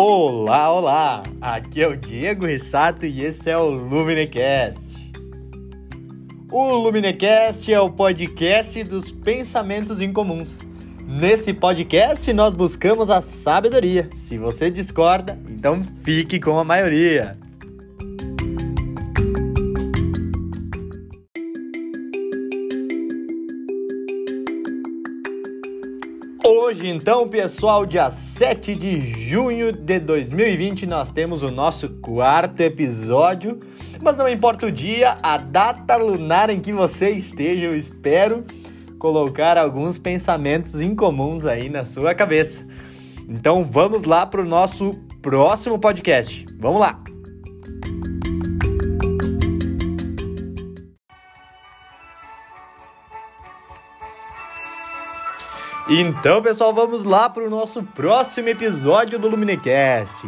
Olá, olá! Aqui é o Diego Rissato e esse é o Luminecast. O Luminecast é o podcast dos pensamentos incomuns. Nesse podcast nós buscamos a sabedoria. Se você discorda, então fique com a maioria. Então, pessoal, dia 7 de junho de 2020, nós temos o nosso quarto episódio. Mas não importa o dia, a data lunar em que você esteja, eu espero colocar alguns pensamentos incomuns aí na sua cabeça. Então vamos lá para o nosso próximo podcast. Vamos lá! Então, pessoal, vamos lá para o nosso próximo episódio do Luminecast.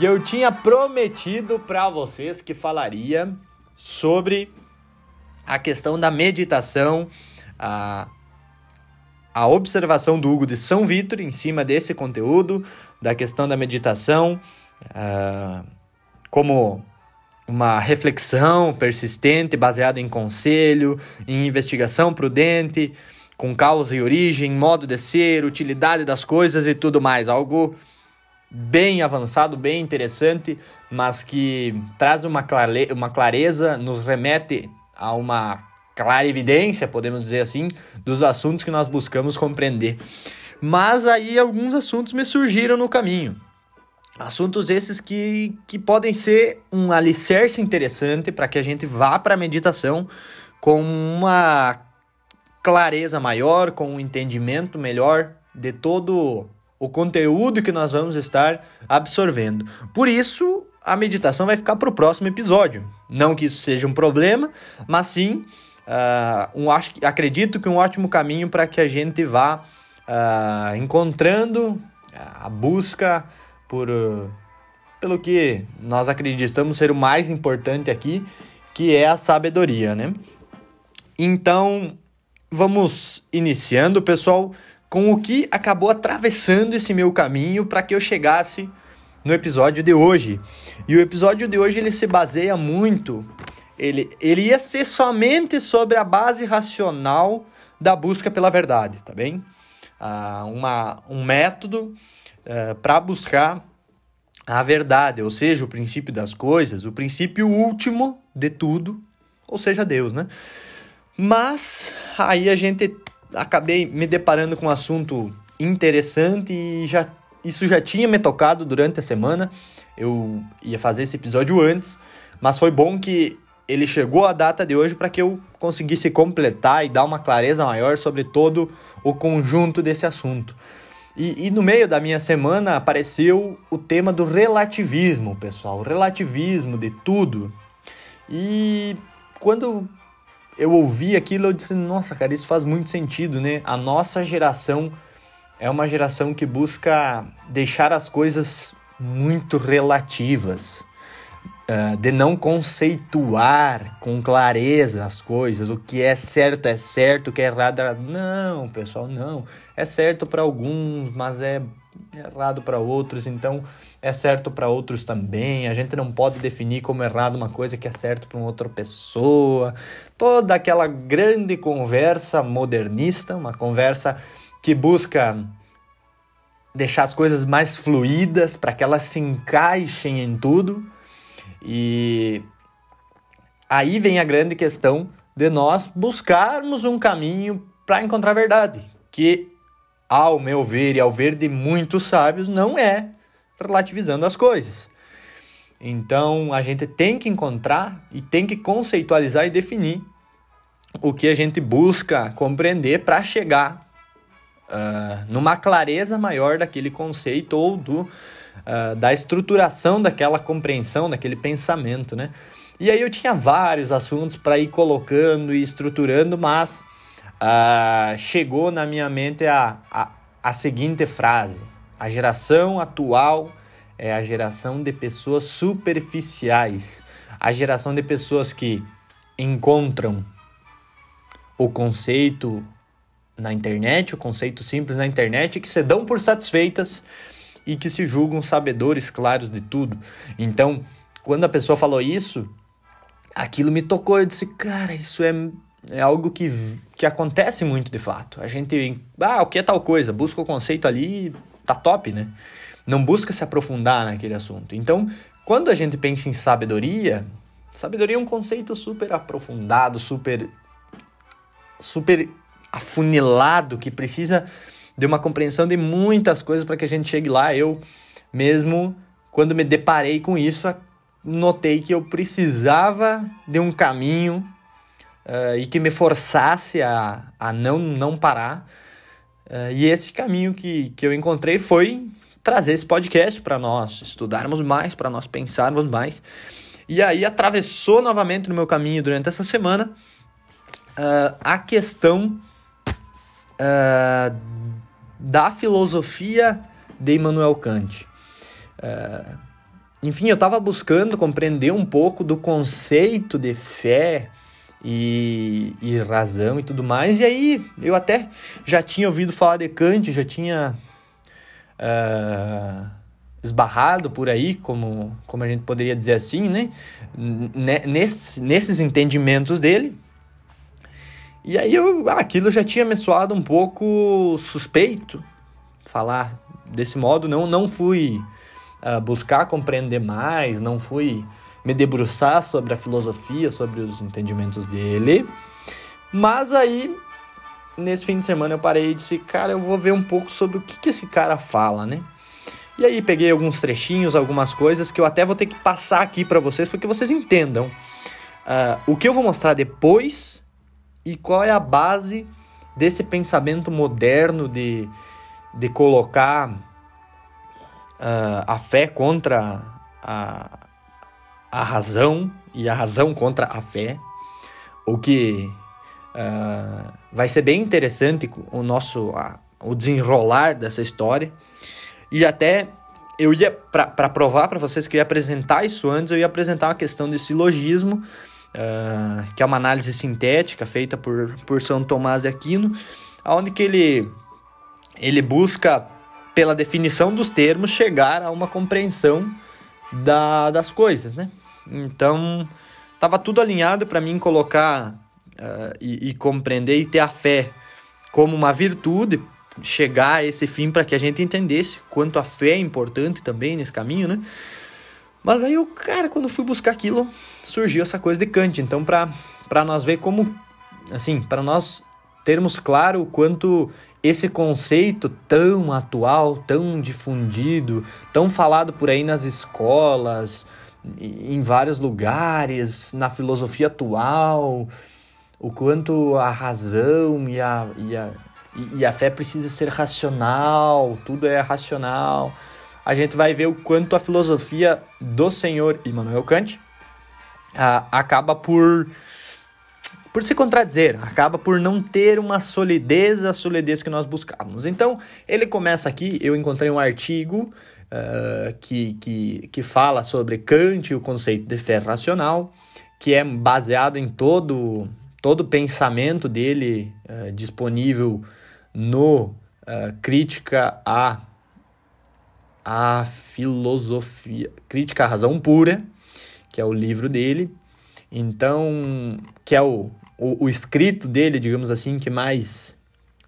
E eu tinha prometido para vocês que falaria sobre a questão da meditação, a, a observação do Hugo de São Vitor em cima desse conteúdo, da questão da meditação, uh, como uma reflexão persistente baseada em conselho, em investigação prudente com causa e origem, modo de ser, utilidade das coisas e tudo mais. Algo bem avançado, bem interessante, mas que traz uma, clare uma clareza, nos remete a uma clara evidência, podemos dizer assim, dos assuntos que nós buscamos compreender. Mas aí alguns assuntos me surgiram no caminho. Assuntos esses que, que podem ser um alicerce interessante para que a gente vá para a meditação com uma clareza maior, com um entendimento melhor de todo o conteúdo que nós vamos estar absorvendo. Por isso, a meditação vai ficar para o próximo episódio. Não que isso seja um problema, mas sim, uh, um, acho, acredito que um ótimo caminho para que a gente vá uh, encontrando a busca por, pelo que nós acreditamos ser o mais importante aqui, que é a sabedoria, né? Então, vamos iniciando, pessoal, com o que acabou atravessando esse meu caminho para que eu chegasse no episódio de hoje. E o episódio de hoje ele se baseia muito, ele, ele ia ser somente sobre a base racional da busca pela verdade, tá bem? Ah, uma, um método uh, para buscar a verdade, ou seja, o princípio das coisas, o princípio último de tudo, ou seja, Deus, né? Mas aí a gente acabei me deparando com um assunto interessante e já isso já tinha me tocado durante a semana. Eu ia fazer esse episódio antes, mas foi bom que ele chegou à data de hoje para que eu conseguisse completar e dar uma clareza maior sobre todo o conjunto desse assunto. E, e, no meio da minha semana apareceu o tema do relativismo, pessoal, o relativismo de tudo. E quando eu ouvi aquilo eu disse, nossa, cara, isso faz muito sentido, né? A nossa geração é uma geração que busca deixar as coisas muito relativas, uh, de não conceituar com clareza as coisas, o que é certo é certo, o que é errado é errado. Não, pessoal, não. É certo para alguns, mas é errado para outros, então é certo para outros também. A gente não pode definir como errado uma coisa que é certo para outra pessoa. Toda aquela grande conversa modernista, uma conversa que busca deixar as coisas mais fluídas para que elas se encaixem em tudo. E aí vem a grande questão de nós buscarmos um caminho para encontrar a verdade, que ao meu ver e ao ver de muitos sábios, não é relativizando as coisas. Então a gente tem que encontrar e tem que conceitualizar e definir o que a gente busca compreender para chegar uh, numa clareza maior daquele conceito ou do, uh, da estruturação daquela compreensão, daquele pensamento, né? E aí eu tinha vários assuntos para ir colocando e estruturando, mas uh, chegou na minha mente a, a, a seguinte frase: a geração atual é a geração de pessoas superficiais, a geração de pessoas que encontram o conceito na internet, o conceito simples na internet, que se dão por satisfeitas e que se julgam sabedores claros de tudo. Então, quando a pessoa falou isso, aquilo me tocou. Eu disse, cara, isso é, é algo que, que acontece muito de fato. A gente, ah, o que é tal coisa? Busca o conceito ali, tá top, né? Não busca se aprofundar naquele assunto. Então, quando a gente pensa em sabedoria, sabedoria é um conceito super aprofundado, super super afunilado que precisa de uma compreensão de muitas coisas para que a gente chegue lá. Eu mesmo, quando me deparei com isso, notei que eu precisava de um caminho uh, e que me forçasse a, a não, não parar. Uh, e esse caminho que, que eu encontrei foi trazer esse podcast para nós estudarmos mais, para nós pensarmos mais. E aí atravessou novamente no meu caminho durante essa semana uh, a questão da filosofia de Immanuel Kant. Uh, enfim, eu estava buscando compreender um pouco do conceito de fé e, e, razão e tudo mais, e aí eu até já tinha ouvido falar de Kant, já tinha uh, esbarrado por aí, como, como a gente poderia dizer assim, né? Nesses, nesses entendimentos dele. E aí eu, aquilo já tinha me soado um pouco suspeito, falar desse modo, não, não fui uh, buscar compreender mais, não fui me debruçar sobre a filosofia, sobre os entendimentos dele. Mas aí, nesse fim de semana, eu parei e disse, cara, eu vou ver um pouco sobre o que, que esse cara fala, né? E aí peguei alguns trechinhos, algumas coisas que eu até vou ter que passar aqui para vocês, porque vocês entendam uh, o que eu vou mostrar depois e qual é a base desse pensamento moderno de, de colocar uh, a fé contra a, a razão e a razão contra a fé, o que uh, vai ser bem interessante o nosso uh, o desenrolar dessa história e até eu ia para provar para vocês que eu ia apresentar isso antes eu ia apresentar uma questão de silogismo uh, que é uma análise sintética feita por, por São Tomás de Aquino onde que ele ele busca pela definição dos termos, chegar a uma compreensão da, das coisas, né? Então, estava tudo alinhado para mim colocar uh, e, e, compreender e ter a fé como uma virtude, chegar a esse fim para que a gente entendesse quanto a fé é importante também nesse caminho, né? Mas aí, o cara, quando fui buscar aquilo, surgiu essa coisa de Kant. Então, para nós ver como, assim, para nós termos claro o quanto esse conceito tão atual, tão difundido, tão falado por aí nas escolas, em vários lugares, na filosofia atual, o quanto a razão e a, e a, e a fé precisa ser racional, tudo é racional. A gente vai ver o quanto a filosofia do senhor Immanuel Kant acaba por por se contradizer, acaba por não ter uma solidez, a solidez que nós buscávamos. Então, ele começa aqui, eu encontrei um artigo uh, que, que, que fala sobre Kant e o conceito de fé racional, que é baseado em todo todo o pensamento dele uh, disponível no uh, Crítica à, à Filosofia, Crítica à Razão Pura, que é o livro dele. Então, que é o, o, o escrito dele, digamos assim, que mais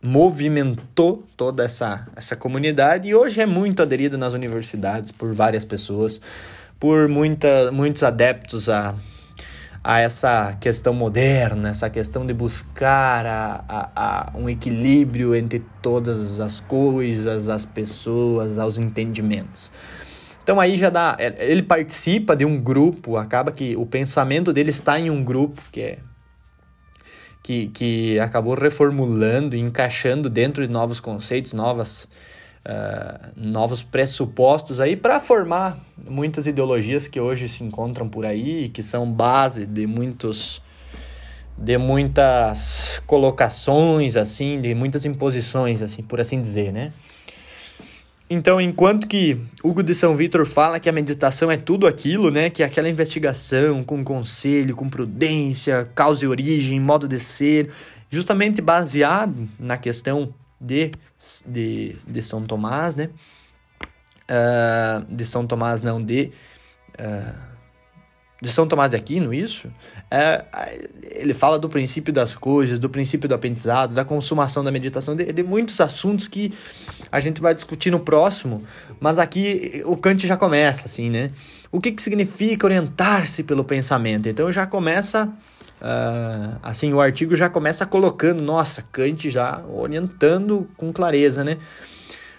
movimentou toda essa, essa comunidade e hoje é muito aderido nas universidades por várias pessoas, por muita, muitos adeptos a, a essa questão moderna, essa questão de buscar a, a, a um equilíbrio entre todas as coisas, as pessoas, os entendimentos. Então aí já dá, ele participa de um grupo, acaba que o pensamento dele está em um grupo que é que, que acabou reformulando e encaixando dentro de novos conceitos, novas, uh, novos pressupostos aí para formar muitas ideologias que hoje se encontram por aí, que são base de muitos de muitas colocações assim, de muitas imposições assim, por assim dizer, né? Então, enquanto que Hugo de São Vitor fala que a meditação é tudo aquilo, né? Que é aquela investigação com conselho, com prudência, causa e origem, modo de ser, justamente baseado na questão de, de, de São Tomás, né? uh, de São Tomás, não de. Uh, de São Tomás de Aquino, isso, é, ele fala do princípio das coisas, do princípio do aprendizado, da consumação da meditação, de, de, muitos assuntos que a gente vai discutir no próximo, mas aqui o Kant já começa, assim, né? O que, que significa orientar-se pelo pensamento? Então já começa, uh, assim, o artigo já começa colocando, nossa, Kant já orientando com clareza, né?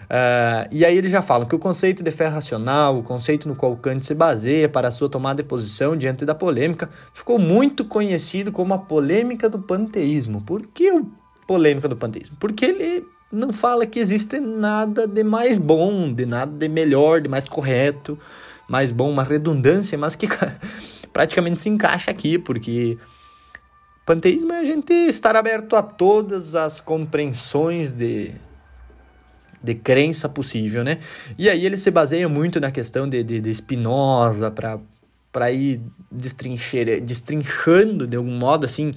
Uh, e aí eles já falam que o conceito de fé racional, o conceito no qual Kant se baseia para a sua tomada de posição diante da polêmica, ficou muito conhecido como a polêmica do panteísmo. Por que a polêmica do panteísmo? Porque ele não fala que existe nada de mais bom, de nada de melhor, de mais correto, mais bom, uma redundância, mas que praticamente se encaixa aqui, porque panteísmo é a gente estar aberto a todas as compreensões de de crença possível, né? E aí ele se baseia muito na questão de, de, de Spinoza para ir destrinchando de algum modo, assim,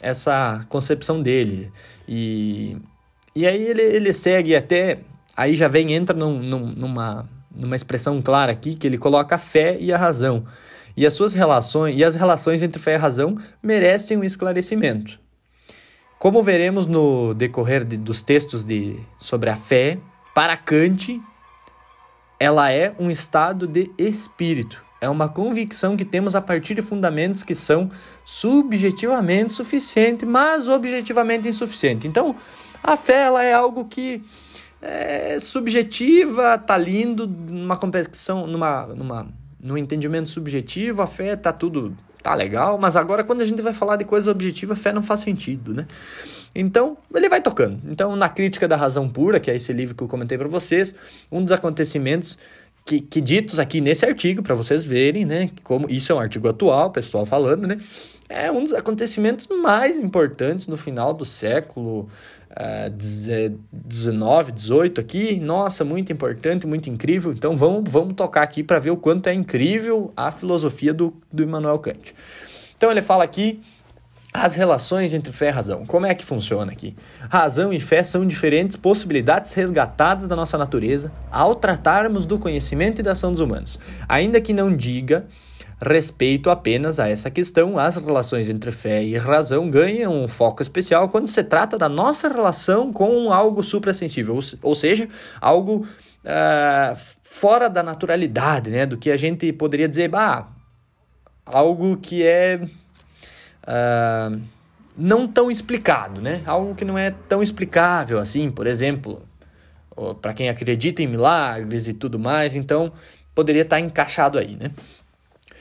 essa concepção dele. E, e aí ele, ele segue até... Aí já vem, entra num, num, numa, numa expressão clara aqui, que ele coloca a fé e a razão. E as suas relações, e as relações entre fé e razão merecem um esclarecimento. Como veremos no decorrer de, dos textos de, sobre a fé, para Kant, ela é um estado de espírito. É uma convicção que temos a partir de fundamentos que são subjetivamente suficientes, mas objetivamente insuficientes. Então, a fé ela é algo que é subjetiva, tá lindo, numa competição, numa, numa, num entendimento subjetivo, a fé tá tudo tá legal, mas agora quando a gente vai falar de coisa objetiva, fé não faz sentido, né? Então, ele vai tocando. Então, na Crítica da Razão Pura, que é esse livro que eu comentei para vocês, um dos acontecimentos que, que ditos aqui nesse artigo, para vocês verem, né? Como isso é um artigo atual, pessoal falando, né? É um dos acontecimentos mais importantes no final do século 19, 18 aqui. Nossa, muito importante, muito incrível. Então vamos, vamos tocar aqui para ver o quanto é incrível a filosofia do, do Immanuel Kant. Então ele fala aqui as relações entre fé e razão. Como é que funciona aqui? Razão e fé são diferentes possibilidades resgatadas da nossa natureza ao tratarmos do conhecimento e da ação dos humanos. Ainda que não diga respeito apenas a essa questão, as relações entre fé e razão ganham um foco especial quando se trata da nossa relação com algo suprassensível, ou, seja, algo uh, fora da naturalidade, né? Do que a gente poderia dizer, bah, algo que é uh, não tão explicado, né? Algo que não é tão explicável assim, por exemplo, para quem acredita em milagres e tudo mais, então poderia estar encaixado aí, né?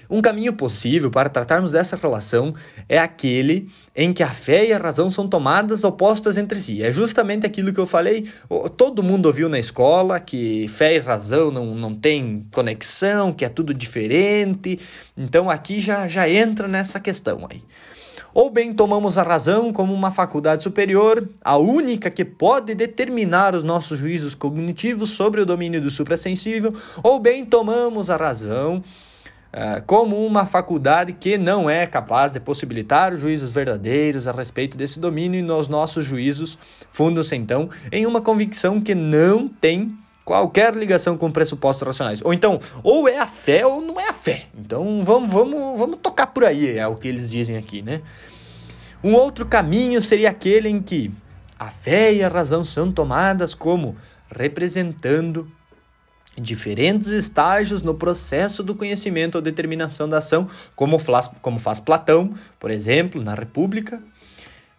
Um caminho possível para tratarmos dessa relação é aquele em que a fé e a razão são tomadas opostas entre si. É justamente aquilo que eu falei, todo mundo ouviu na escola que fé e razão não, não tem conexão, que é tudo diferente. Então aqui já, já entra nessa questão aí. Ou bem tomamos a razão como uma faculdade superior, a única que pode determinar os nossos juízos cognitivos sobre o domínio do suprassensível, ou bem tomamos a razão como uma faculdade que não é capaz de possibilitar os juízos verdadeiros a respeito desse domínio, e nos nossos juízos fundam-se então em uma convicção que não tem qualquer ligação com pressupostos racionais. Ou então, ou é a fé ou não é a fé. Então vamos, vamos, vamos tocar por aí, é o que eles dizem aqui, né? Um outro caminho seria aquele em que a fé e a razão são tomadas como representando diferentes estágios no processo do conhecimento ou determinação da ação, como faz, como faz Platão, por exemplo, na República.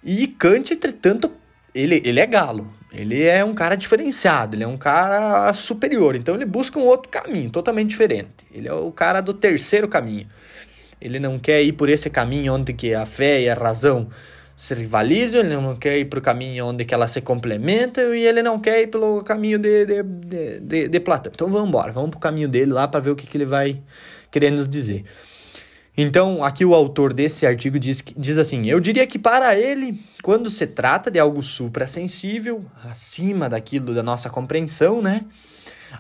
E Kant, entretanto, ele, ele é galo. Ele é um cara diferenciado, ele é um cara superior. Então ele busca um outro caminho, totalmente diferente. Ele é o cara do terceiro caminho. Ele não quer ir por esse caminho onde que a fé e a razão se rivalizam, ele não quer ir para o caminho onde que elas se complementam e ele não quer ir pelo caminho de, de, de, de, de Platão. Então vamos embora, vamos para o caminho dele lá para ver o que, que ele vai querer nos dizer. Então, aqui o autor desse artigo diz, diz assim: Eu diria que para ele, quando se trata de algo suprassensível, acima daquilo da nossa compreensão, né?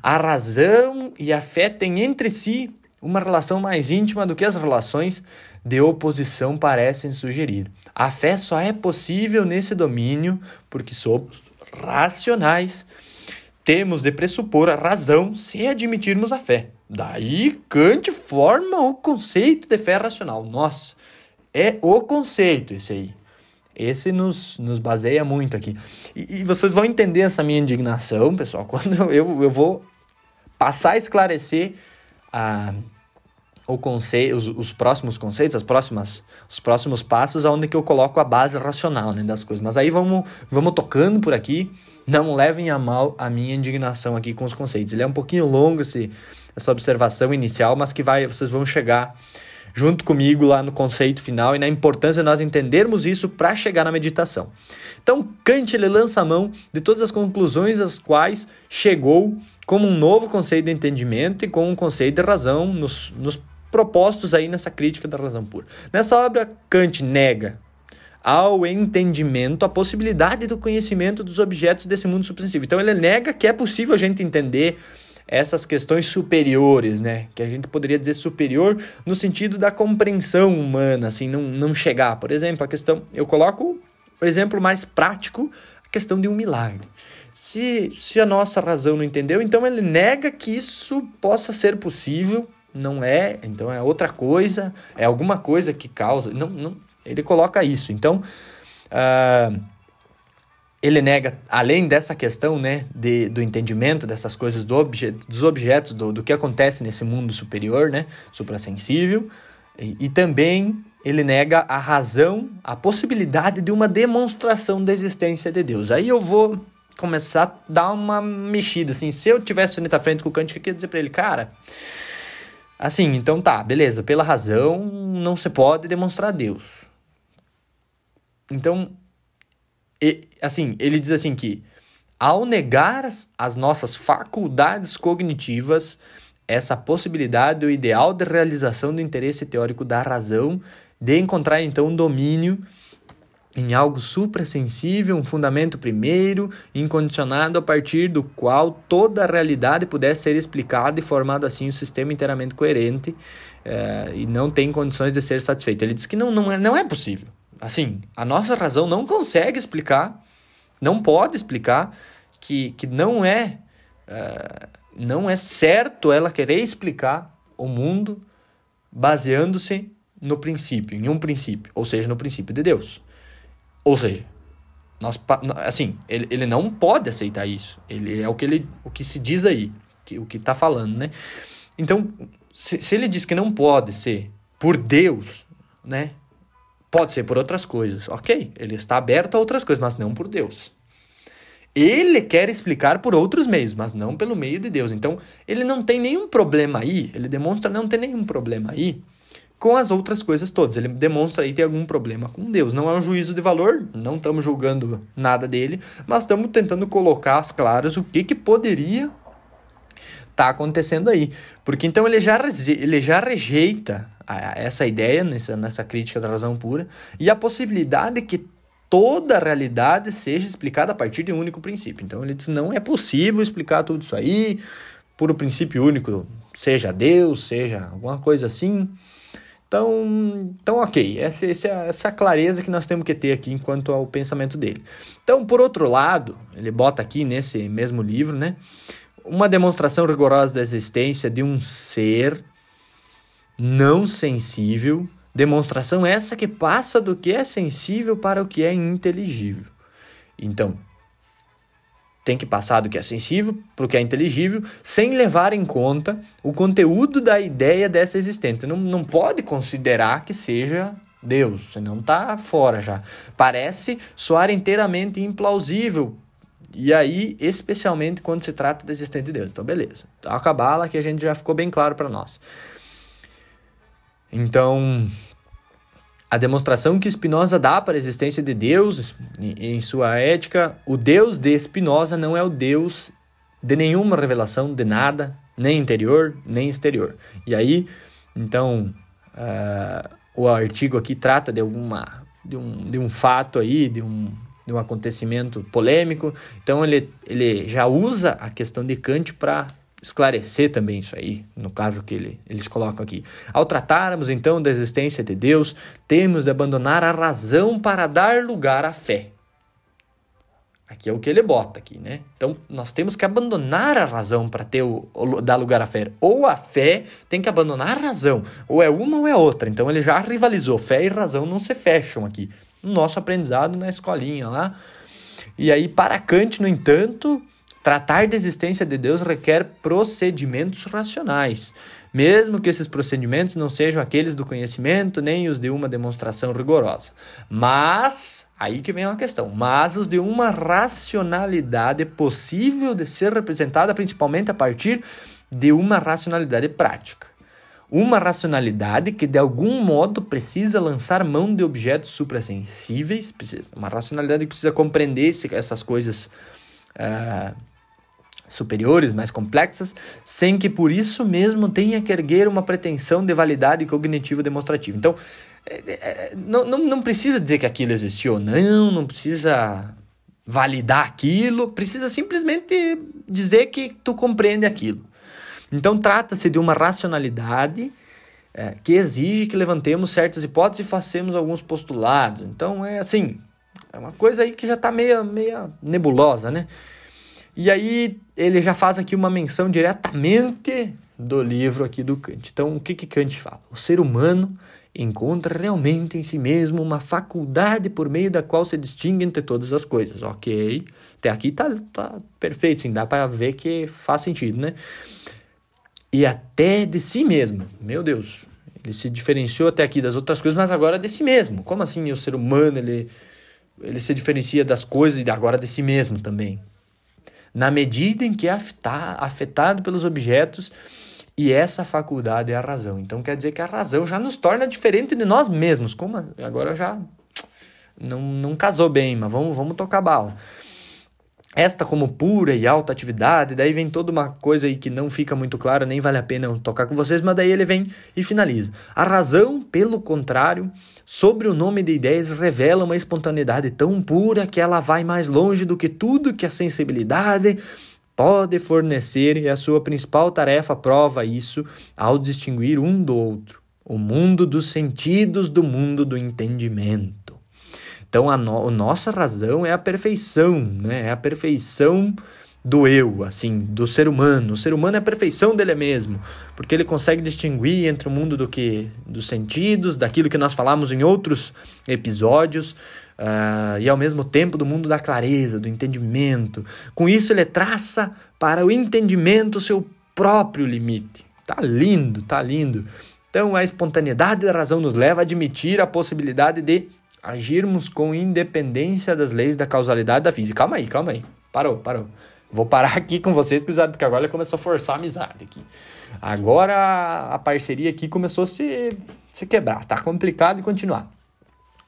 A razão e a fé têm entre si uma relação mais íntima do que as relações de oposição parecem sugerir. A fé só é possível nesse domínio porque somos racionais, temos de pressupor a razão sem admitirmos a fé. Daí Kant forma o conceito de fé racional. Nossa, é o conceito esse aí. Esse nos, nos baseia muito aqui. E, e vocês vão entender essa minha indignação, pessoal, quando eu, eu vou passar a esclarecer a, o conceito, os, os próximos conceitos, as próximas, os próximos passos, onde que eu coloco a base racional né, das coisas. Mas aí vamos, vamos tocando por aqui. Não levem a mal a minha indignação aqui com os conceitos. Ele é um pouquinho longo esse, essa observação inicial, mas que vai, vocês vão chegar junto comigo lá no conceito final e na importância de nós entendermos isso para chegar na meditação. Então, Kant ele lança a mão de todas as conclusões às quais chegou como um novo conceito de entendimento e com um conceito de razão nos, nos propostos aí nessa crítica da razão pura. Nessa obra, Kant nega ao entendimento a possibilidade do conhecimento dos objetos desse mundo subsensível. Então ele nega que é possível a gente entender essas questões superiores, né? Que a gente poderia dizer superior no sentido da compreensão humana, assim, não, não chegar. Por exemplo, a questão, eu coloco o exemplo mais prático, a questão de um milagre. Se, se a nossa razão não entendeu, então ele nega que isso possa ser possível, não é, então é outra coisa, é alguma coisa que causa, não, não ele coloca isso. Então, uh, ele nega, além dessa questão né, de, do entendimento dessas coisas, do obje, dos objetos, do, do que acontece nesse mundo superior, né, suprassensível, e, e também ele nega a razão, a possibilidade de uma demonstração da existência de Deus. Aí eu vou começar a dar uma mexida, assim, se eu tivesse ali à frente com o Kant, eu queria dizer para ele, cara, assim, então tá, beleza, pela razão não se pode demonstrar Deus. Então, e, assim, ele diz assim que ao negar as, as nossas faculdades cognitivas, essa possibilidade o ideal de realização do interesse teórico da razão, de encontrar então um domínio em algo suprassensível, um fundamento primeiro, incondicionado a partir do qual toda a realidade pudesse ser explicada e formado assim um sistema inteiramente coerente é, e não tem condições de ser satisfeito. Ele diz que não, não, é, não é possível. Assim, a nossa razão não consegue explicar, não pode explicar que, que não é uh, não é certo ela querer explicar o mundo baseando-se no princípio, em um princípio, ou seja, no princípio de Deus. Ou seja, nós, assim, ele, ele não pode aceitar isso. Ele é o que, ele, o que se diz aí, que, o que está falando, né? Então, se, se ele diz que não pode ser por Deus, né? Pode ser por outras coisas. Ok, ele está aberto a outras coisas, mas não por Deus. Ele quer explicar por outros meios, mas não pelo meio de Deus. Então, ele não tem nenhum problema aí, ele demonstra não ter nenhum problema aí com as outras coisas todas. Ele demonstra aí ter algum problema com Deus. Não é um juízo de valor, não estamos julgando nada dele, mas estamos tentando colocar as claras o que, que poderia estar tá acontecendo aí. Porque então ele já, ele já rejeita essa ideia nessa, nessa crítica da razão pura e a possibilidade que toda a realidade seja explicada a partir de um único princípio. Então ele diz não é possível explicar tudo isso aí por um princípio único, seja Deus, seja alguma coisa assim. Então, então ok, essa, essa, essa clareza que nós temos que ter aqui enquanto ao pensamento dele. Então, por outro lado, ele bota aqui nesse mesmo livro, né, uma demonstração rigorosa da existência de um ser não sensível, demonstração essa que passa do que é sensível para o que é inteligível. Então, tem que passar do que é sensível para o que é inteligível, sem levar em conta o conteúdo da ideia dessa existência. Não, não pode considerar que seja Deus, senão está fora já. Parece soar inteiramente implausível. E aí, especialmente quando se trata da existência de Deus. Então, beleza. Então, a cabala que a gente já ficou bem claro para nós. Então, a demonstração que Spinoza dá para a existência de Deus em sua ética, o Deus de Spinoza não é o Deus de nenhuma revelação de nada, nem interior, nem exterior. E aí, então, uh, o artigo aqui trata de alguma de um, de um fato aí, de um, de um acontecimento polêmico. Então ele, ele já usa a questão de Kant para esclarecer também isso aí, no caso que ele, eles colocam aqui. Ao tratarmos então da existência de Deus, temos de abandonar a razão para dar lugar à fé. Aqui é o que ele bota aqui, né? Então, nós temos que abandonar a razão para ter o, o, dar lugar à fé. Ou a fé tem que abandonar a razão. Ou é uma ou é outra. Então, ele já rivalizou. Fé e razão não se fecham aqui. No nosso aprendizado na escolinha lá. E aí, para Kant, no entanto, tratar da existência de Deus requer procedimentos racionais mesmo que esses procedimentos não sejam aqueles do conhecimento nem os de uma demonstração rigorosa. Mas, aí que vem uma questão, mas os de uma racionalidade possível de ser representada principalmente a partir de uma racionalidade prática. Uma racionalidade que de algum modo precisa lançar mão de objetos suprassensíveis, uma racionalidade que precisa compreender essas coisas uh, superiores, mais complexas, sem que por isso mesmo tenha que erguer uma pretensão de validade cognitiva demonstrativa. Então, é, é, é, não, não, não precisa dizer que aquilo existiu não, não precisa validar aquilo, precisa simplesmente dizer que tu compreende aquilo. Então, trata-se de uma racionalidade é, que exige que levantemos certas hipóteses e façamos alguns postulados. Então, é assim, é uma coisa aí que já está meio, meio nebulosa, né? E aí ele já faz aqui uma menção diretamente do livro aqui do Kant. Então, o que, que Kant fala? O ser humano encontra realmente em si mesmo uma faculdade por meio da qual se distingue entre todas as coisas. Ok, até aqui tá, tá perfeito, sim, dá para ver que faz sentido, né? E até de si mesmo. Meu Deus, ele se diferenciou até aqui das outras coisas, mas agora de si mesmo. Como assim o ser humano ele, ele se diferencia das coisas e agora de si mesmo também? Na medida em que é afetado pelos objetos e essa faculdade é a razão. Então quer dizer que a razão já nos torna diferente de nós mesmos. Como agora já não, não casou bem, mas vamos, vamos tocar bala. Esta como pura e alta atividade, daí vem toda uma coisa aí que não fica muito clara, nem vale a pena tocar com vocês, mas daí ele vem e finaliza. A razão, pelo contrário, sobre o nome de ideias revela uma espontaneidade tão pura que ela vai mais longe do que tudo que a sensibilidade pode fornecer e a sua principal tarefa prova isso ao distinguir um do outro, o mundo dos sentidos do mundo do entendimento. Então, a, no, a nossa razão é a perfeição, né? É a perfeição do eu, assim, do ser humano. O ser humano é a perfeição dele mesmo, porque ele consegue distinguir entre o mundo do que dos sentidos, daquilo que nós falamos em outros episódios, uh, e ao mesmo tempo do mundo da clareza, do entendimento. Com isso ele traça para o entendimento o seu próprio limite. Tá lindo, tá lindo. Então a espontaneidade da razão nos leva a admitir a possibilidade de agirmos com independência das leis da causalidade da física. Calma aí, calma aí. Parou, parou. Vou parar aqui com vocês, porque agora começou a forçar a amizade aqui. Agora a parceria aqui começou a se, se quebrar. Tá complicado e continuar.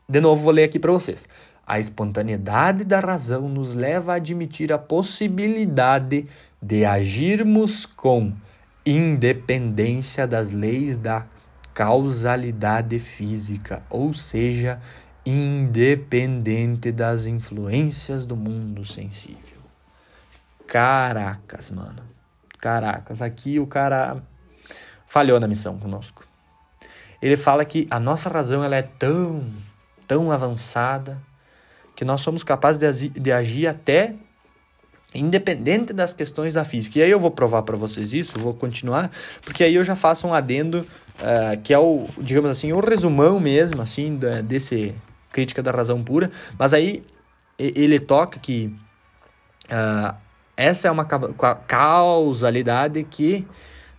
De novo, vou ler aqui para vocês. A espontaneidade da razão nos leva a admitir a possibilidade de agirmos com independência das leis da causalidade física, ou seja, independente das influências do mundo sensível. Caracas, mano. Caracas, aqui o cara falhou na missão conosco. Ele fala que a nossa razão ela é tão, tão avançada que nós somos capazes de, de agir até independente das questões da física. E aí eu vou provar para vocês isso, vou continuar, porque aí eu já faço um adendo uh, que é o, digamos assim, o resumão mesmo, assim, da, desse crítica da razão pura, mas aí ele toca que uh, essa é uma causalidade que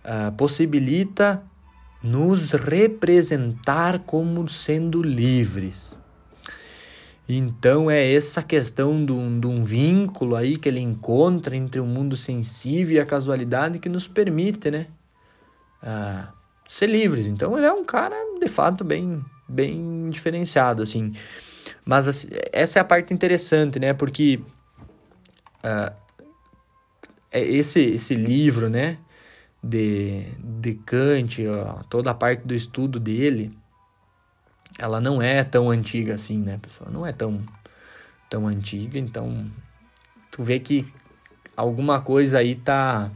uh, possibilita nos representar como sendo livres. Então é essa questão de um, de um, vínculo aí que ele encontra entre o mundo sensível e a casualidade que nos permite, né, uh, ser livres. Então ele é um cara de fato bem bem diferenciado, assim. Mas assim, essa é a parte interessante, né? Porque uh, esse, esse livro, né? De, de Kant, ó, toda a parte do estudo dele, ela não é tão antiga assim, né, pessoal? Não é tão, tão antiga, então tu vê que alguma coisa aí tá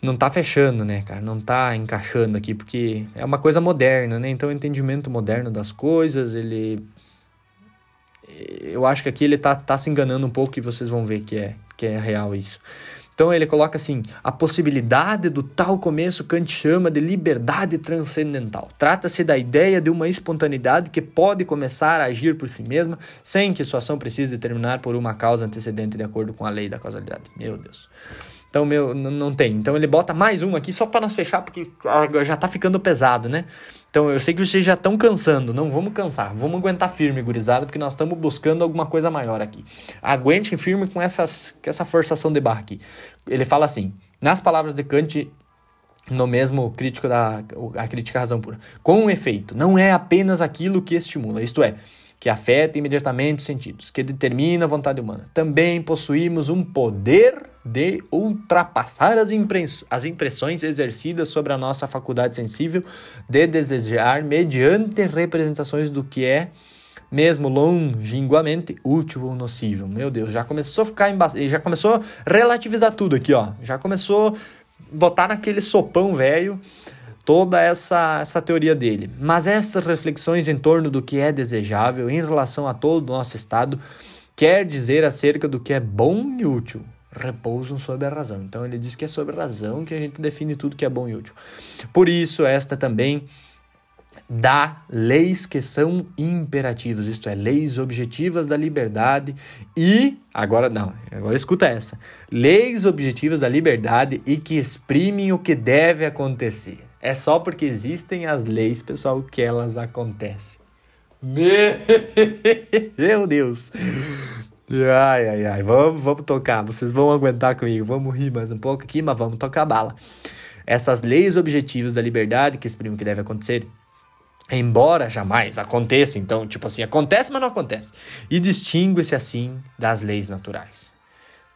não tá fechando, né, cara? Não tá encaixando aqui, porque é uma coisa moderna, né? Então, o entendimento moderno das coisas, ele eu acho que aqui ele tá, tá se enganando um pouco e vocês vão ver que é, que é real isso. Então ele coloca assim: a possibilidade do tal começo Kant chama de liberdade transcendental. Trata-se da ideia de uma espontaneidade que pode começar a agir por si mesma sem que sua ação precise terminar por uma causa antecedente de acordo com a lei da causalidade. Meu Deus. Então, meu, não tem. Então ele bota mais um aqui só para nós fechar, porque já tá ficando pesado, né? Então eu sei que vocês já estão cansando, não vamos cansar, vamos aguentar firme, gurizada, porque nós estamos buscando alguma coisa maior aqui. Aguentem firme com, essas, com essa forçação de barra aqui. Ele fala assim, nas palavras de Kant, no mesmo crítico da a crítica à razão pura, com um efeito, não é apenas aquilo que estimula, isto é, que afeta imediatamente os sentidos, que determina a vontade humana. Também possuímos um poder de ultrapassar as, impress as impressões exercidas sobre a nossa faculdade sensível de desejar mediante representações do que é mesmo longínquamente útil ou nocivo. Meu Deus, já começou a ficar embaçado, já começou a relativizar tudo aqui, ó. Já começou a botar naquele sopão velho toda essa, essa teoria dele. Mas essas reflexões em torno do que é desejável em relação a todo o nosso estado quer dizer acerca do que é bom e útil. Repousam sobre a razão. Então ele diz que é sobre a razão que a gente define tudo que é bom e útil. Por isso, esta também dá leis que são imperativas, isto é, leis objetivas da liberdade e agora não, agora escuta essa. Leis objetivas da liberdade e que exprimem o que deve acontecer. É só porque existem as leis, pessoal, que elas acontecem. Meu Deus! Ai, ai, ai. Vamos, vamos tocar. Vocês vão aguentar comigo. Vamos rir mais um pouco aqui, mas vamos tocar bala. Essas leis objetivas da liberdade que exprimem o que deve acontecer, embora jamais aconteça, então, tipo assim, acontece, mas não acontece. E distingue-se assim das leis naturais,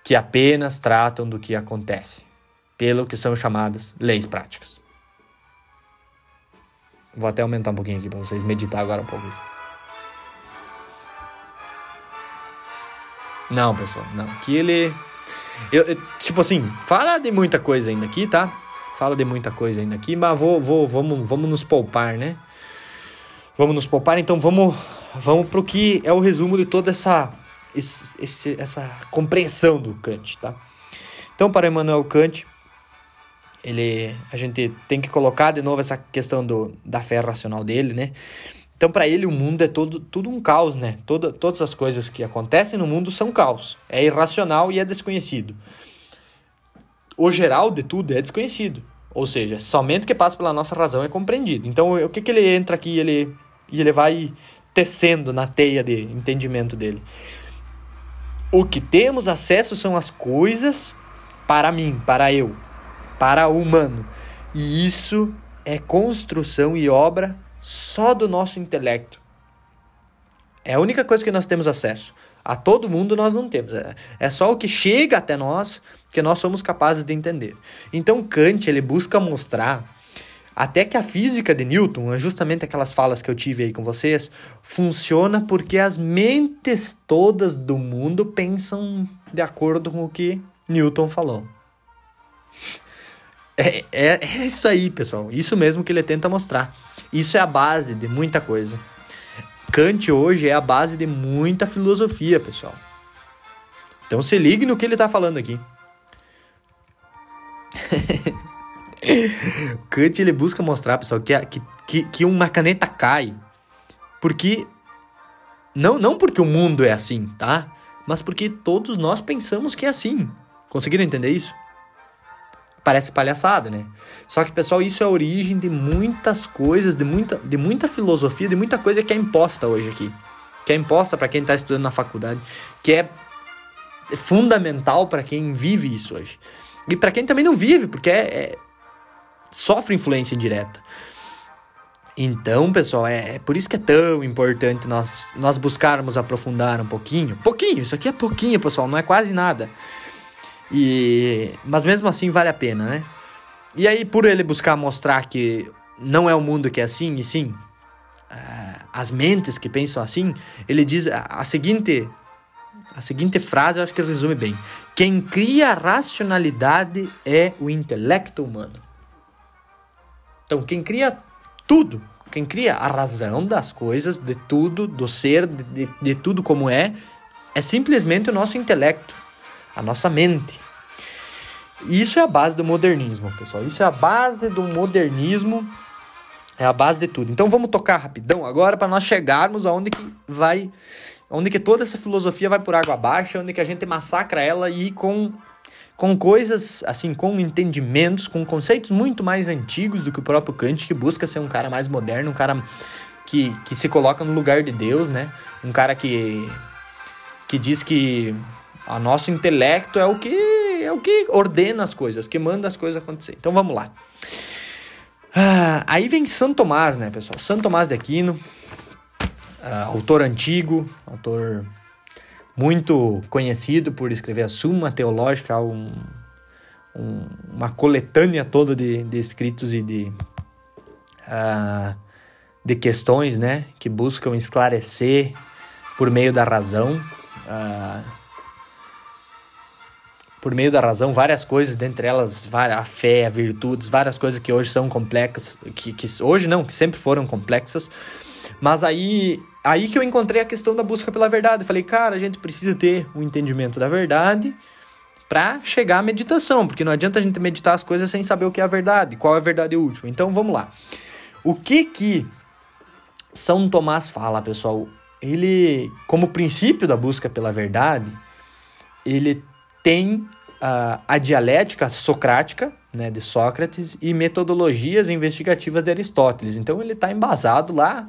que apenas tratam do que acontece, pelo que são chamadas leis práticas. Vou até aumentar um pouquinho aqui para vocês meditar agora um pouco Não, pessoal, não. Aqui ele. Eu, eu, tipo assim, fala de muita coisa ainda aqui, tá? Fala de muita coisa ainda aqui, mas vou, vou, vamos, vamos nos poupar, né? Vamos nos poupar, então vamos, vamos pro que é o resumo de toda essa, esse, essa compreensão do Kant, tá? Então, para Emmanuel Kant, ele, a gente tem que colocar de novo essa questão do, da fé racional dele, né? Então, para ele, o mundo é todo, tudo um caos, né? Toda, todas as coisas que acontecem no mundo são caos. É irracional e é desconhecido. O geral de tudo é desconhecido. Ou seja, somente o que passa pela nossa razão é compreendido. Então, o que, que ele entra aqui ele, e ele vai tecendo na teia de entendimento dele? O que temos acesso são as coisas para mim, para eu, para o humano. E isso é construção e obra só do nosso intelecto. É a única coisa que nós temos acesso. A todo mundo nós não temos. É, é só o que chega até nós que nós somos capazes de entender. Então Kant ele busca mostrar até que a física de Newton, justamente aquelas falas que eu tive aí com vocês, funciona porque as mentes todas do mundo pensam de acordo com o que Newton falou. É, é, é isso aí, pessoal. Isso mesmo que ele tenta mostrar. Isso é a base de muita coisa. Kant hoje é a base de muita filosofia, pessoal. Então se ligue no que ele está falando aqui. Kant ele busca mostrar, pessoal, que, que, que uma caneta cai. Porque. Não, não porque o mundo é assim, tá? Mas porque todos nós pensamos que é assim. Conseguiram entender isso? Parece palhaçada, né? Só que, pessoal, isso é a origem de muitas coisas, de muita, de muita filosofia, de muita coisa que é imposta hoje aqui. Que é imposta para quem está estudando na faculdade, que é fundamental para quem vive isso hoje. E para quem também não vive, porque é, é, sofre influência indireta. Então, pessoal, é, é, por isso que é tão importante nós, nós buscarmos aprofundar um pouquinho. Pouquinho, isso aqui é pouquinho, pessoal, não é quase nada. E mas mesmo assim vale a pena, né? E aí por ele buscar mostrar que não é o mundo que é assim, e sim uh, as mentes que pensam assim, ele diz a, a seguinte a seguinte frase, eu acho que resume bem: quem cria a racionalidade é o intelecto humano. Então, quem cria tudo, Quem cria a razão das coisas, de tudo, do ser, de, de, de tudo como é, é simplesmente o nosso intelecto, a nossa mente. Isso é a base do modernismo, pessoal. Isso é a base do modernismo, é a base de tudo. Então vamos tocar rapidão agora para nós chegarmos aonde que vai, onde que toda essa filosofia vai por água abaixo, onde que a gente massacra ela e com com coisas, assim, com entendimentos, com conceitos muito mais antigos do que o próprio Kant, que busca ser um cara mais moderno, um cara que, que se coloca no lugar de Deus, né? Um cara que, que diz que o nosso intelecto é o que é o que ordena as coisas, que manda as coisas acontecer. Então vamos lá. Ah, aí vem São Tomás, né, pessoal? São Tomás de Aquino, ah, autor antigo, autor muito conhecido por escrever a Suma Teológica, um, um, uma coletânea toda de, de escritos e de, uh, de questões né, que buscam esclarecer por meio da razão. Uh, por meio da razão, várias coisas, dentre elas a fé, a virtudes, várias coisas que hoje são complexas, que, que hoje não, que sempre foram complexas, mas aí aí que eu encontrei a questão da busca pela verdade. Eu falei, cara, a gente precisa ter um entendimento da verdade para chegar à meditação, porque não adianta a gente meditar as coisas sem saber o que é a verdade, qual é a verdade última. Então vamos lá. O que que São Tomás fala, pessoal? Ele, como princípio da busca pela verdade, ele tem uh, a dialética socrática, né, de Sócrates, e metodologias investigativas de Aristóteles. Então ele está embasado lá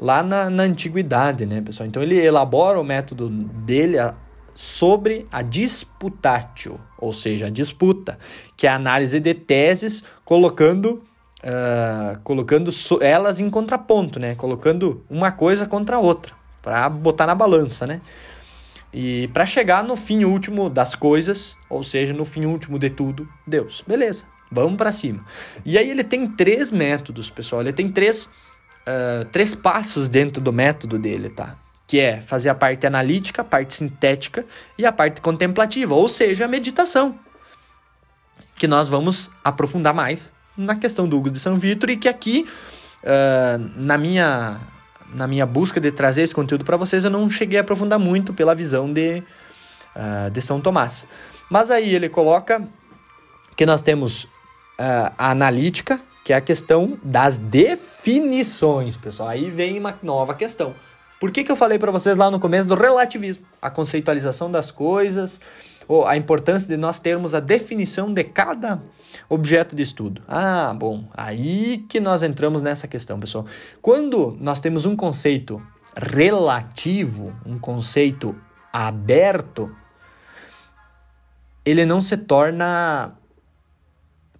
lá na, na antiguidade, né, pessoal? Então ele elabora o método dele a, sobre a disputatio, ou seja, a disputa, que é a análise de teses colocando uh, colocando so, elas em contraponto, né? Colocando uma coisa contra a outra, para botar na balança, né? E para chegar no fim último das coisas, ou seja, no fim último de tudo, Deus. Beleza, vamos para cima. E aí ele tem três métodos, pessoal. Ele tem três uh, três passos dentro do método dele, tá? Que é fazer a parte analítica, a parte sintética e a parte contemplativa, ou seja, a meditação. Que nós vamos aprofundar mais na questão do Hugo de São Vitor e que aqui, uh, na, minha, na minha busca de trazer esse conteúdo para vocês, eu não cheguei a aprofundar muito pela visão de, uh, de São Tomás. Mas aí ele coloca que nós temos uh, a analítica, que é a questão das definições, pessoal. Aí vem uma nova questão. Por que, que eu falei para vocês lá no começo do relativismo? A conceitualização das coisas, ou a importância de nós termos a definição de cada objeto de estudo. Ah, bom, aí que nós entramos nessa questão, pessoal. Quando nós temos um conceito relativo, um conceito aberto, ele não se torna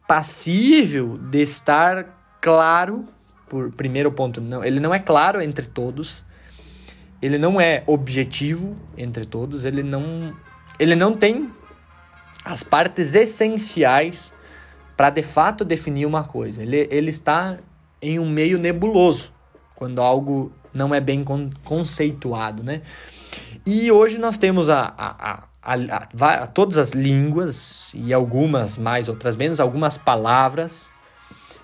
passível de estar claro, por primeiro ponto, não, ele não é claro entre todos, ele não é objetivo entre todos, ele não, ele não tem as partes essenciais para de fato definir uma coisa. Ele, ele está em um meio nebuloso quando algo não é bem con conceituado, né? E hoje nós temos a, a, a, a, todas as línguas e algumas mais, outras menos, algumas palavras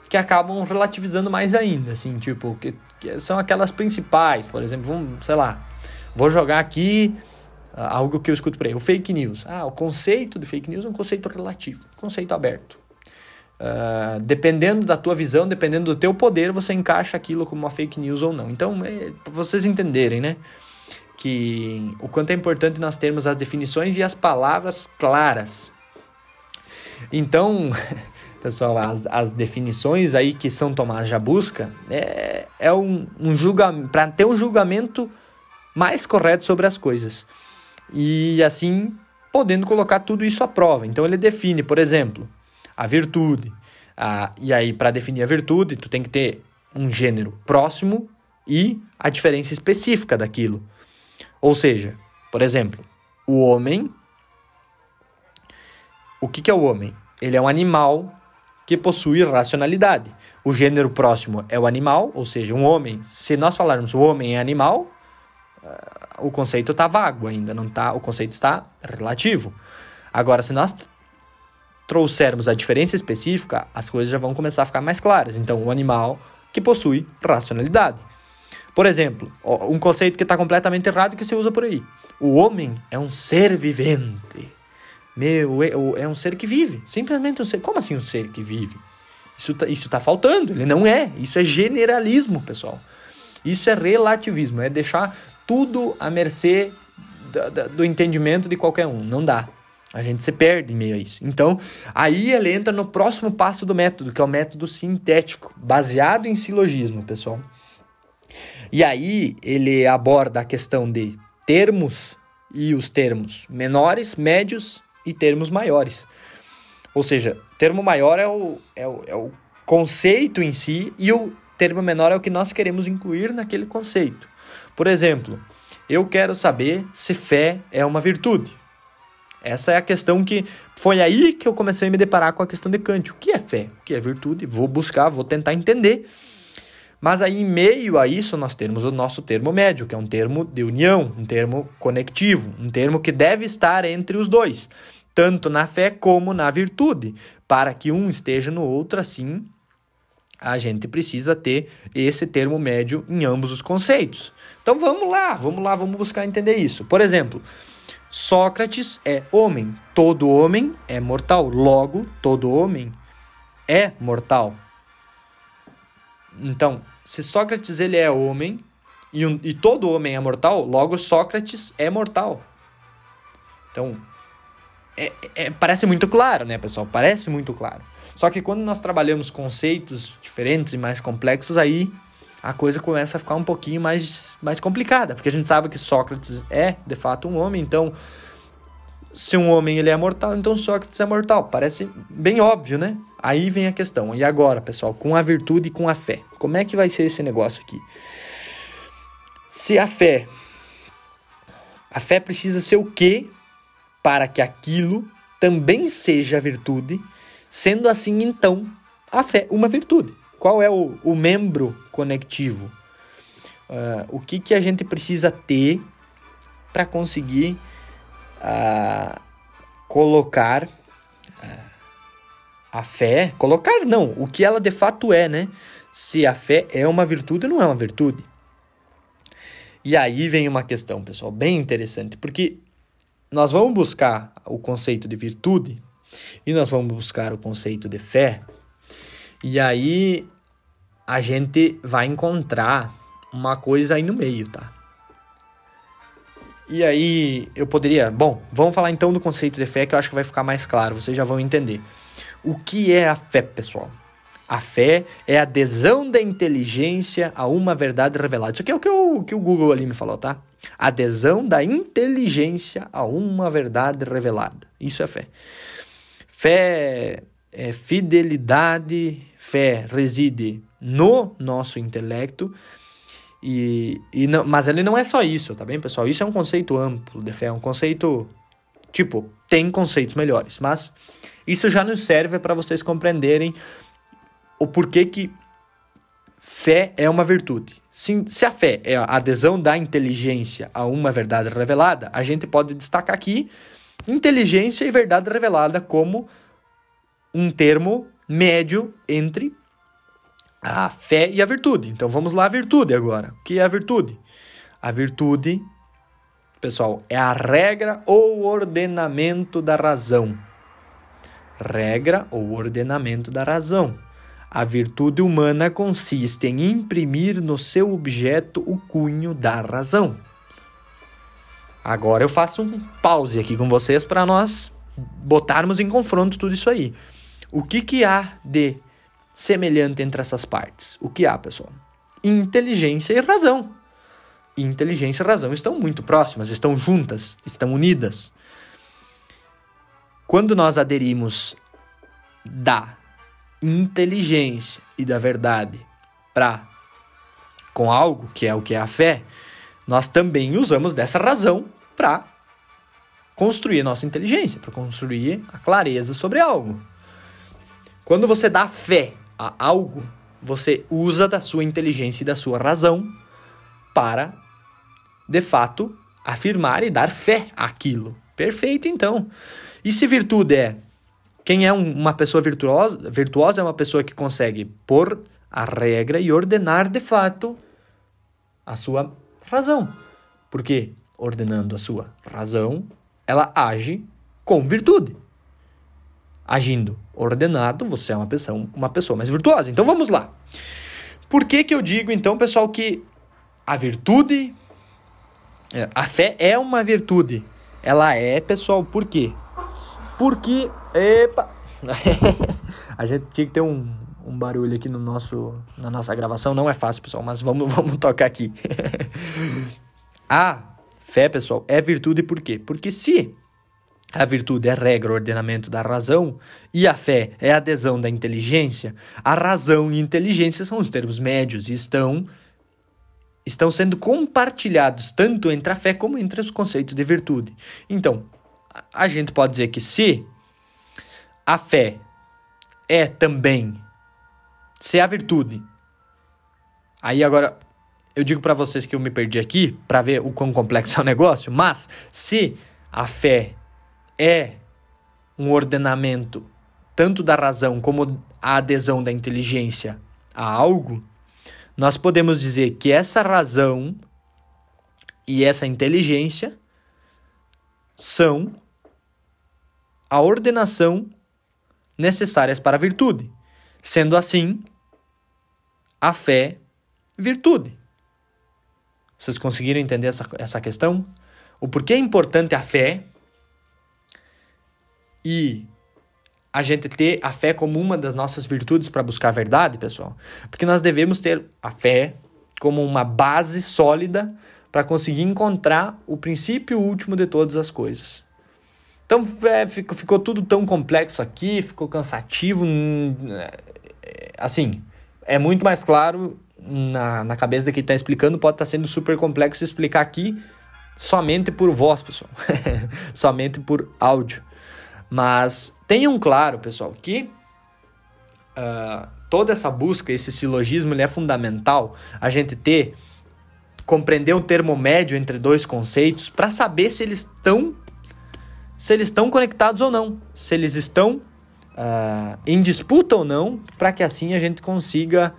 que acabam relativizando mais ainda, assim, tipo, que, que são aquelas principais, por exemplo, vamos, sei lá, vou jogar aqui algo que eu escuto por aí, o fake news. Ah, o conceito de fake news é um conceito relativo, conceito aberto. Uh, dependendo da tua visão, dependendo do teu poder, você encaixa aquilo como uma fake news ou não. Então, é, para vocês entenderem, né? que o quanto é importante nós termos as definições e as palavras claras. Então, pessoal, as, as definições aí que São Tomás já busca é, é um, um julgamento para ter um julgamento mais correto sobre as coisas e assim podendo colocar tudo isso à prova. Então ele define, por exemplo, a virtude. Ah, e aí para definir a virtude, tu tem que ter um gênero próximo e a diferença específica daquilo. Ou seja, por exemplo, o homem. O que, que é o homem? Ele é um animal que possui racionalidade. O gênero próximo é o animal, ou seja, um homem. Se nós falarmos o homem é animal, o conceito está vago ainda, não tá, o conceito está relativo. Agora, se nós trouxermos a diferença específica, as coisas já vão começar a ficar mais claras. Então, o animal que possui racionalidade. Por exemplo, um conceito que está completamente errado que se usa por aí. O homem é um ser vivente. Meu, é, é um ser que vive. Simplesmente um ser. Como assim um ser que vive? Isso tá, isso tá faltando. Ele não é. Isso é generalismo, pessoal. Isso é relativismo. É deixar tudo à mercê do, entendimento de qualquer um. Não dá. A gente se perde em meio a isso. Então, aí ele entra no próximo passo do método, que é o método sintético, baseado em silogismo, pessoal. E aí ele aborda a questão de termos e os termos menores, médios e termos maiores. Ou seja, termo maior é o, é o, é o conceito em si e o termo menor é o que nós queremos incluir naquele conceito. Por exemplo, eu quero saber se fé é uma virtude. Essa é a questão que foi aí que eu comecei a me deparar com a questão de Kant. O que é fé? O que é virtude? Vou buscar, vou tentar entender. Mas aí, em meio a isso, nós temos o nosso termo médio, que é um termo de união, um termo conectivo, um termo que deve estar entre os dois, tanto na fé como na virtude, para que um esteja no outro, assim a gente precisa ter esse termo médio em ambos os conceitos. Então vamos lá, vamos lá, vamos buscar entender isso. Por exemplo, Sócrates é homem, todo homem é mortal, logo todo homem é mortal. Então, se Sócrates ele é homem e, um, e todo homem é mortal, logo Sócrates é mortal. Então, é, é, parece muito claro, né, pessoal? Parece muito claro. Só que quando nós trabalhamos conceitos diferentes e mais complexos, aí a coisa começa a ficar um pouquinho mais, mais complicada, porque a gente sabe que Sócrates é, de fato, um homem, então se um homem ele é mortal, então Sócrates é mortal. Parece bem óbvio, né? Aí vem a questão. E agora, pessoal, com a virtude e com a fé, como é que vai ser esse negócio aqui? Se a fé a fé precisa ser o quê para que aquilo também seja virtude, sendo assim então a fé uma virtude. Qual é o, o membro conectivo? Uh, o que, que a gente precisa ter para conseguir uh, colocar uh, a fé? Colocar não, o que ela de fato é, né? Se a fé é uma virtude ou não é uma virtude. E aí vem uma questão, pessoal, bem interessante, porque nós vamos buscar o conceito de virtude e nós vamos buscar o conceito de fé. E aí a gente vai encontrar uma coisa aí no meio, tá? E aí eu poderia. Bom, vamos falar então do conceito de fé que eu acho que vai ficar mais claro, vocês já vão entender. O que é a fé, pessoal? A fé é a adesão da inteligência a uma verdade revelada. Isso aqui é o que, o que o Google ali me falou, tá? Adesão da inteligência a uma verdade revelada. Isso é fé. Fé é fidelidade, fé reside no nosso intelecto. E, e não, mas ele não é só isso, tá bem, pessoal? Isso é um conceito amplo de fé, é um conceito. Tipo, tem conceitos melhores, mas isso já nos serve para vocês compreenderem o porquê que fé é uma virtude. Se, se a fé é a adesão da inteligência a uma verdade revelada, a gente pode destacar aqui inteligência e verdade revelada como um termo médio entre a fé e a virtude. Então vamos lá, a virtude agora. O que é a virtude? A virtude, pessoal, é a regra ou ordenamento da razão. Regra ou ordenamento da razão. A virtude humana consiste em imprimir no seu objeto o cunho da razão. Agora eu faço um pause aqui com vocês para nós botarmos em confronto tudo isso aí. O que, que há de semelhante entre essas partes? O que há, pessoal? Inteligência e razão. Inteligência e razão estão muito próximas, estão juntas, estão unidas. Quando nós aderimos da inteligência e da verdade para com algo, que é o que é a fé, nós também usamos dessa razão para construir a nossa inteligência, para construir a clareza sobre algo. Quando você dá fé a algo, você usa da sua inteligência e da sua razão para, de fato, afirmar e dar fé àquilo. Perfeito, então. E se virtude é quem é um, uma pessoa virtuosa, virtuosa é uma pessoa que consegue pôr a regra e ordenar de fato a sua razão. Porque ordenando a sua razão, ela age com virtude. Agindo ordenado, você é uma pessoa, uma pessoa mais virtuosa. Então vamos lá. Por que, que eu digo, então, pessoal, que a virtude, é, a fé é uma virtude? Ela é, pessoal, por quê? Porque. Epa! a gente tinha que ter um, um barulho aqui no nosso, na nossa gravação. Não é fácil, pessoal, mas vamos, vamos tocar aqui. a fé, pessoal, é virtude por quê? Porque se a virtude é regra, ordenamento da razão, e a fé é adesão da inteligência. A razão e inteligência são os termos médios e estão estão sendo compartilhados tanto entre a fé como entre os conceitos de virtude. Então, a gente pode dizer que se a fé é também se a virtude. Aí agora eu digo para vocês que eu me perdi aqui para ver o quão complexo é o negócio, mas se a fé é um ordenamento tanto da razão como a adesão da inteligência a algo, nós podemos dizer que essa razão e essa inteligência são a ordenação necessárias para a virtude. Sendo assim, a fé, virtude. Vocês conseguiram entender essa, essa questão? O porquê é importante a fé e a gente ter a fé como uma das nossas virtudes para buscar a verdade, pessoal? Porque nós devemos ter a fé como uma base sólida para conseguir encontrar o princípio último de todas as coisas. Então é, ficou, ficou tudo tão complexo aqui, ficou cansativo. É, assim, é muito mais claro na, na cabeça de quem está explicando, pode estar tá sendo super complexo explicar aqui somente por voz, pessoal. somente por áudio. Mas tenham claro, pessoal, que uh, toda essa busca, esse silogismo, ele é fundamental. A gente ter, compreender um termo médio entre dois conceitos para saber se eles estão se eles estão conectados ou não, se eles estão uh, em disputa ou não, para que assim a gente consiga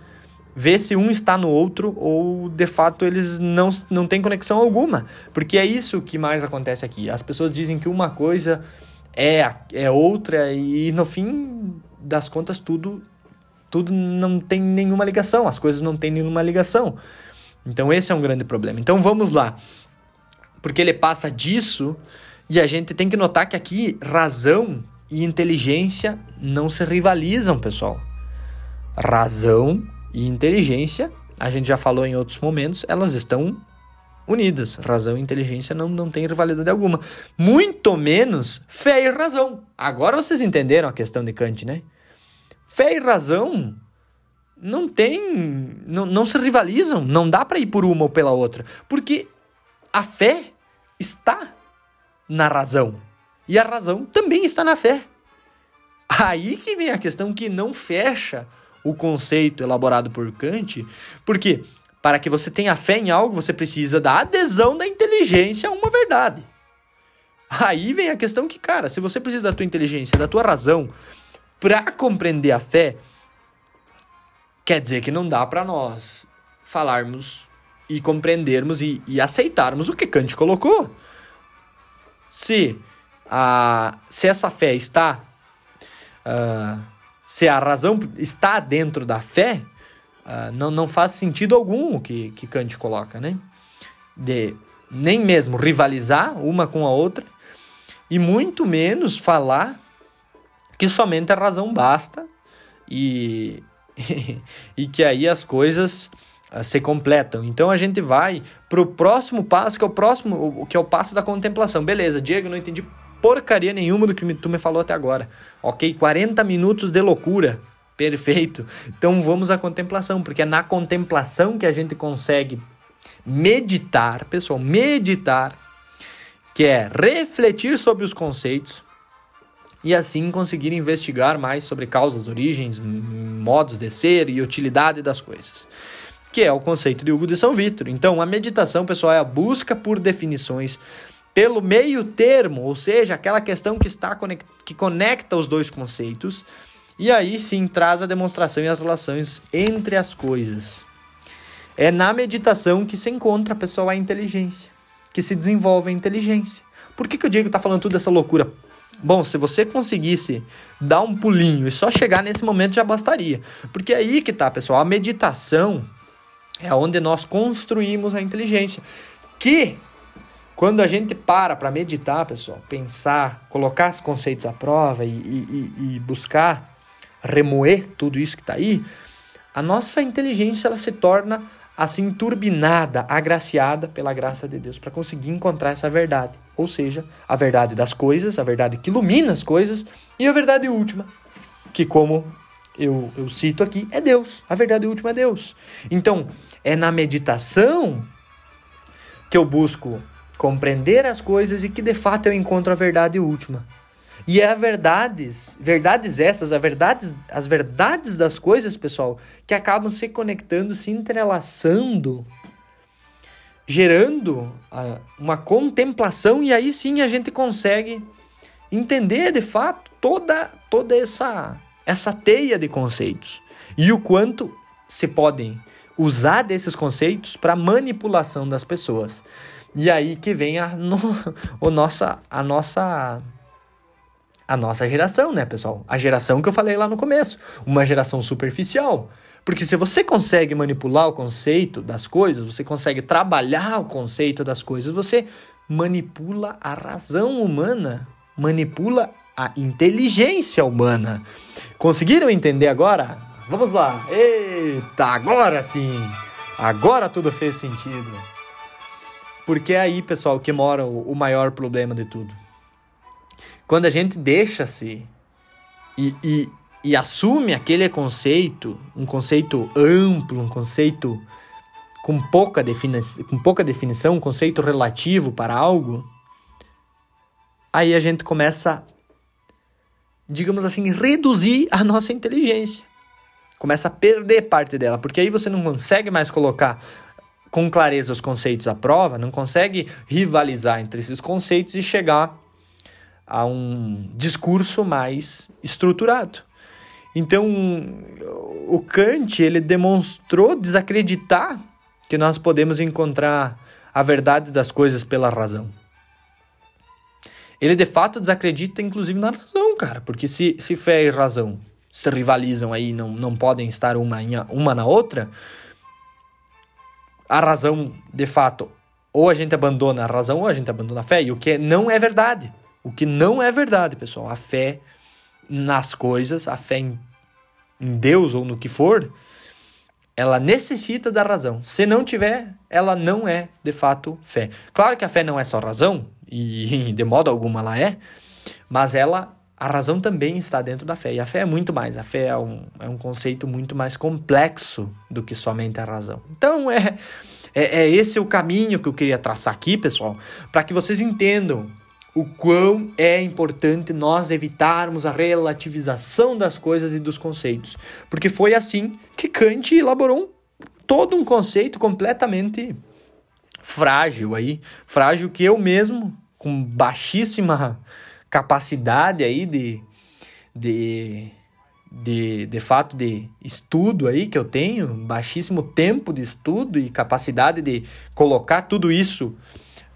ver se um está no outro ou de fato eles não, não têm conexão alguma. Porque é isso que mais acontece aqui. As pessoas dizem que uma coisa é, é outra e no fim das contas tudo tudo não tem nenhuma ligação, as coisas não têm nenhuma ligação. Então esse é um grande problema. Então vamos lá. Porque ele passa disso e a gente tem que notar que aqui razão e inteligência não se rivalizam, pessoal. Razão e inteligência, a gente já falou em outros momentos, elas estão unidas. Razão e inteligência não, não têm rivalidade alguma. Muito menos fé e razão. Agora vocês entenderam a questão de Kant, né? Fé e razão não tem. Não, não se rivalizam. Não dá para ir por uma ou pela outra. Porque a fé está na razão. E a razão também está na fé. Aí que vem a questão que não fecha o conceito elaborado por Kant, porque para que você tenha fé em algo, você precisa da adesão da inteligência a uma verdade. Aí vem a questão que, cara, se você precisa da tua inteligência, da tua razão para compreender a fé, quer dizer que não dá para nós falarmos e compreendermos e, e, aceitarmos o que Kant colocou. Se, a, se essa fé está. Uh, se a razão está dentro da fé, uh, não, não faz sentido algum o que, que Kant coloca, né? De nem mesmo rivalizar uma com a outra, e muito menos falar que somente a razão basta e, e que aí as coisas uh, se completam. Então a gente vai para o próximo passo, que é o próximo, o que é o passo da contemplação. Beleza, Diego, não entendi porcaria nenhuma do que tu me falou até agora. Ok, 40 minutos de loucura. Perfeito. Então vamos à contemplação, porque é na contemplação que a gente consegue meditar, pessoal, meditar, que é refletir sobre os conceitos e assim conseguir investigar mais sobre causas, origens, modos de ser e utilidade das coisas. Que é o conceito de Hugo de São Vítor. Então, a meditação, pessoal, é a busca por definições pelo meio termo, ou seja, aquela questão que está que conecta os dois conceitos E aí sim traz a demonstração e as relações entre as coisas. É na meditação que se encontra, pessoal, a inteligência, que se desenvolve a inteligência. Por que, que o Diego está falando tudo essa loucura? Bom, se você conseguisse dar um pulinho e só chegar nesse momento já bastaria. Porque é aí que tá, pessoal. A meditação é onde nós construímos a inteligência. Que quando a gente para para meditar, pessoal, pensar, colocar os conceitos à prova e, e, e buscar remoer tudo isso que está aí, a nossa inteligência ela se torna assim turbinada, agraciada pela graça de Deus para conseguir encontrar essa verdade, ou seja, a verdade das coisas, a verdade que ilumina as coisas e a verdade última, que como eu, eu cito aqui, é Deus. A verdade última é Deus. Então, é na meditação que eu busco compreender as coisas e que de fato eu encontro a verdade última. E é verdades, verdades essas, a verdades, as verdades das coisas, pessoal, que acabam se conectando, se entrelaçando, gerando uh, uma contemplação e aí sim a gente consegue entender de fato toda toda essa essa teia de conceitos e o quanto se podem usar desses conceitos para manipulação das pessoas. E aí que vem a, no, o nossa, a nossa a nossa geração, né, pessoal? A geração que eu falei lá no começo, uma geração superficial. Porque se você consegue manipular o conceito das coisas, você consegue trabalhar o conceito das coisas, você manipula a razão humana, manipula a inteligência humana. Conseguiram entender agora? Vamos lá. Eita, agora sim. Agora tudo fez sentido. Porque é aí, pessoal, que mora o, maior problema de tudo. Quando a gente deixa-se e, e, e assume aquele conceito, um conceito amplo, um conceito com pouca, defini com pouca definição, um conceito relativo para algo, aí a gente começa, digamos assim, reduzir a nossa inteligência. Começa a perder parte dela, porque aí você não consegue mais colocar com clareza os conceitos à prova, não consegue rivalizar entre esses conceitos e chegar a um discurso mais estruturado. Então, o Kant ele demonstrou desacreditar que nós podemos encontrar a verdade das coisas pela razão. Ele de fato desacredita, inclusive, na razão, cara, porque se, se fé e razão se rivalizam aí, não, não podem estar uma, uma na outra, a razão, de fato, ou a gente abandona a razão ou a gente abandona a fé, e o que não é verdade. O que não é verdade, pessoal. A fé nas coisas, a fé em, em Deus ou no que for, ela necessita da razão. Se não tiver, ela não é de fato fé. Claro que a fé não é só razão, e de modo alguma ela é, mas ela a razão também está dentro da fé. E a fé é muito mais. A fé é um, é um conceito muito mais complexo do que somente a razão. Então, é, é, é esse o caminho que eu queria traçar aqui, pessoal, para que vocês entendam o quão é importante nós evitarmos a relativização das coisas e dos conceitos. Porque foi assim que Kant elaborou um, todo um conceito completamente frágil aí, frágil que eu mesmo, com baixíssima capacidade aí de, de, de, de fato de estudo aí que eu tenho, baixíssimo tempo de estudo e capacidade de colocar tudo isso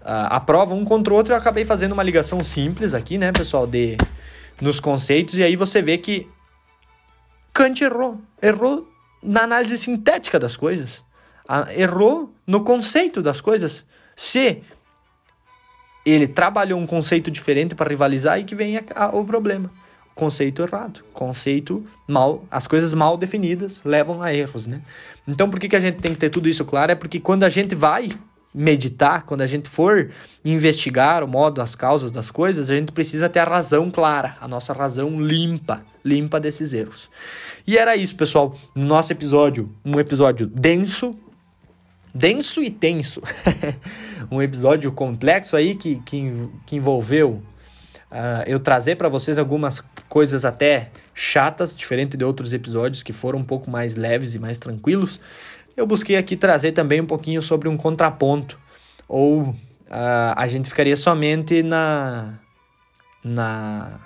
à prova um contra o outro, eu acabei fazendo uma ligação simples aqui, né, pessoal, de nos conceitos, e aí você vê que Kant errou. Errou na análise sintética das coisas. Errou no conceito das coisas. Se ele trabalhou um conceito diferente para rivalizar e que vem a, a, o problema. Conceito errado, conceito mal, as coisas mal definidas levam a erros, né? Então, por que, que a gente tem que ter tudo isso claro? É porque quando a gente vai meditar, quando a gente for investigar o modo, as causas das coisas, a gente precisa ter a razão clara, a nossa razão limpa, limpa desses erros. E era isso, pessoal, no nosso episódio, um episódio denso, denso e tenso. um episódio complexo aí que, que, que envolveu uh, eu trazer para vocês algumas coisas até chatas, diferente de outros episódios que foram um pouco mais leves e mais tranquilos. Eu busquei aqui trazer também um pouquinho sobre um contraponto, ou uh, a gente ficaria somente na, na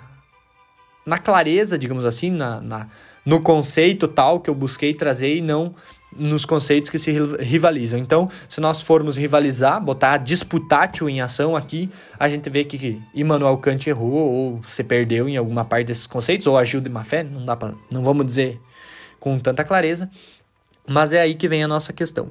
na clareza, digamos assim, na, na, no conceito tal que eu busquei trazer e não nos conceitos que se rivalizam. Então, se nós formos rivalizar, botar disputátil em ação aqui, a gente vê que Immanuel Kant errou ou se perdeu em alguma parte desses conceitos, ou agiu de má fé, não dá para, não vamos dizer com tanta clareza, mas é aí que vem a nossa questão.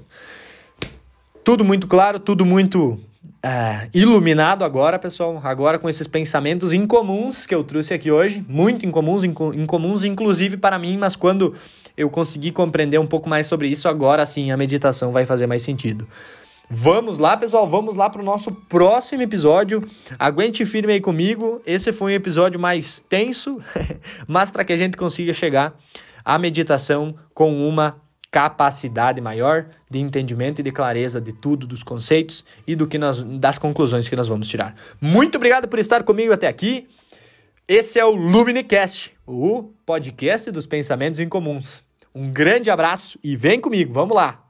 Tudo muito claro, tudo muito é, iluminado agora, pessoal. Agora com esses pensamentos incomuns que eu trouxe aqui hoje, muito incomuns, incomuns inclusive para mim, mas quando eu consegui compreender um pouco mais sobre isso, agora sim a meditação vai fazer mais sentido. Vamos lá, pessoal, vamos lá para o nosso próximo episódio. Aguente firme aí comigo. Esse foi um episódio mais tenso, mas para que a gente consiga chegar à meditação com uma capacidade maior de entendimento e de clareza de tudo, dos conceitos e do que nós, das conclusões que nós vamos tirar. Muito obrigado por estar comigo até aqui. Esse é o Luminicast, o podcast dos pensamentos incomuns. Um grande abraço e vem comigo, vamos lá!